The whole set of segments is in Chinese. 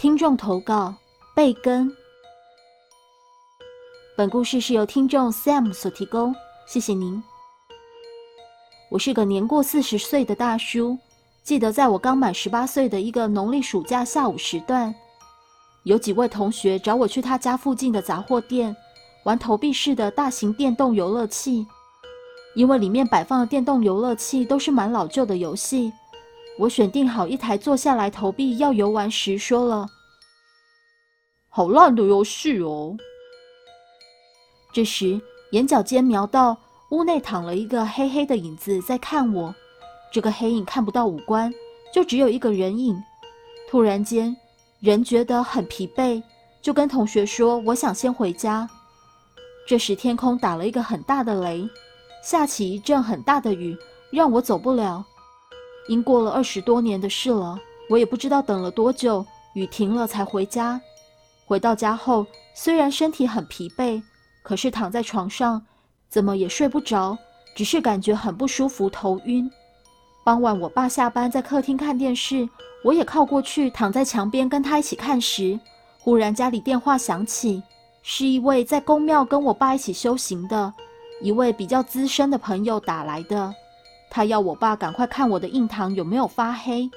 听众投稿：贝根。本故事是由听众 Sam 所提供，谢谢您。我是个年过四十岁的大叔，记得在我刚满十八岁的一个农历暑假下午时段，有几位同学找我去他家附近的杂货店玩投币式的大型电动游乐器。因为里面摆放的电动游乐器都是蛮老旧的游戏，我选定好一台坐下来投币要游玩时，说了：“好烂的游戏哦。”这时眼角间瞄到屋内躺了一个黑黑的影子在看我，这个黑影看不到五官，就只有一个人影。突然间，人觉得很疲惫，就跟同学说：“我想先回家。”这时天空打了一个很大的雷。下起一阵很大的雨，让我走不了。因过了二十多年的事了，我也不知道等了多久，雨停了才回家。回到家后，虽然身体很疲惫，可是躺在床上怎么也睡不着，只是感觉很不舒服，头晕。傍晚，我爸下班在客厅看电视，我也靠过去躺在墙边跟他一起看时，忽然家里电话响起，是一位在公庙跟我爸一起修行的。一位比较资深的朋友打来的，他要我爸赶快看我的印堂有没有发黑，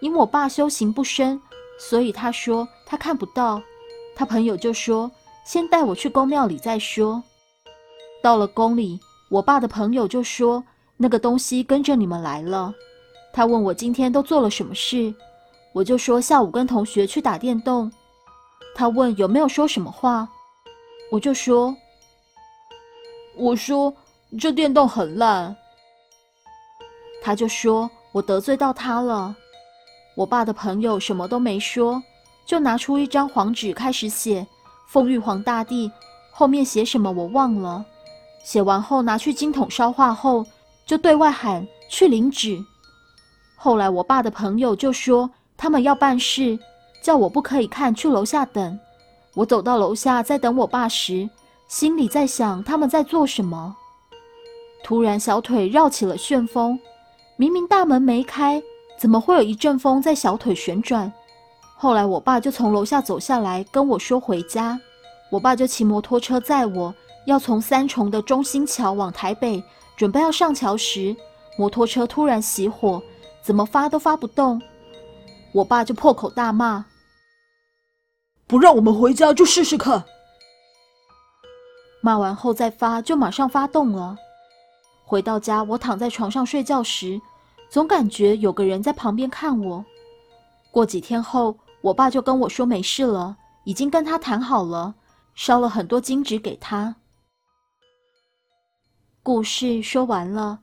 因为我爸修行不深，所以他说他看不到。他朋友就说先带我去宫庙里再说。到了宫里，我爸的朋友就说那个东西跟着你们来了。他问我今天都做了什么事，我就说下午跟同学去打电动。他问有没有说什么话，我就说。我说这电动很烂，他就说我得罪到他了。我爸的朋友什么都没说，就拿出一张黄纸开始写“奉玉皇大帝”，后面写什么我忘了。写完后拿去金桶烧化后，就对外喊去领纸。后来我爸的朋友就说他们要办事，叫我不可以看，去楼下等。我走到楼下在等我爸时。心里在想他们在做什么，突然小腿绕起了旋风，明明大门没开，怎么会有一阵风在小腿旋转？后来我爸就从楼下走下来跟我说回家，我爸就骑摩托车载我，要从三重的中心桥往台北，准备要上桥时，摩托车突然熄火，怎么发都发不动，我爸就破口大骂：“不让我们回家就试试看。”骂完后再发，就马上发动了。回到家，我躺在床上睡觉时，总感觉有个人在旁边看我。过几天后，我爸就跟我说没事了，已经跟他谈好了，烧了很多金纸给他。故事说完了，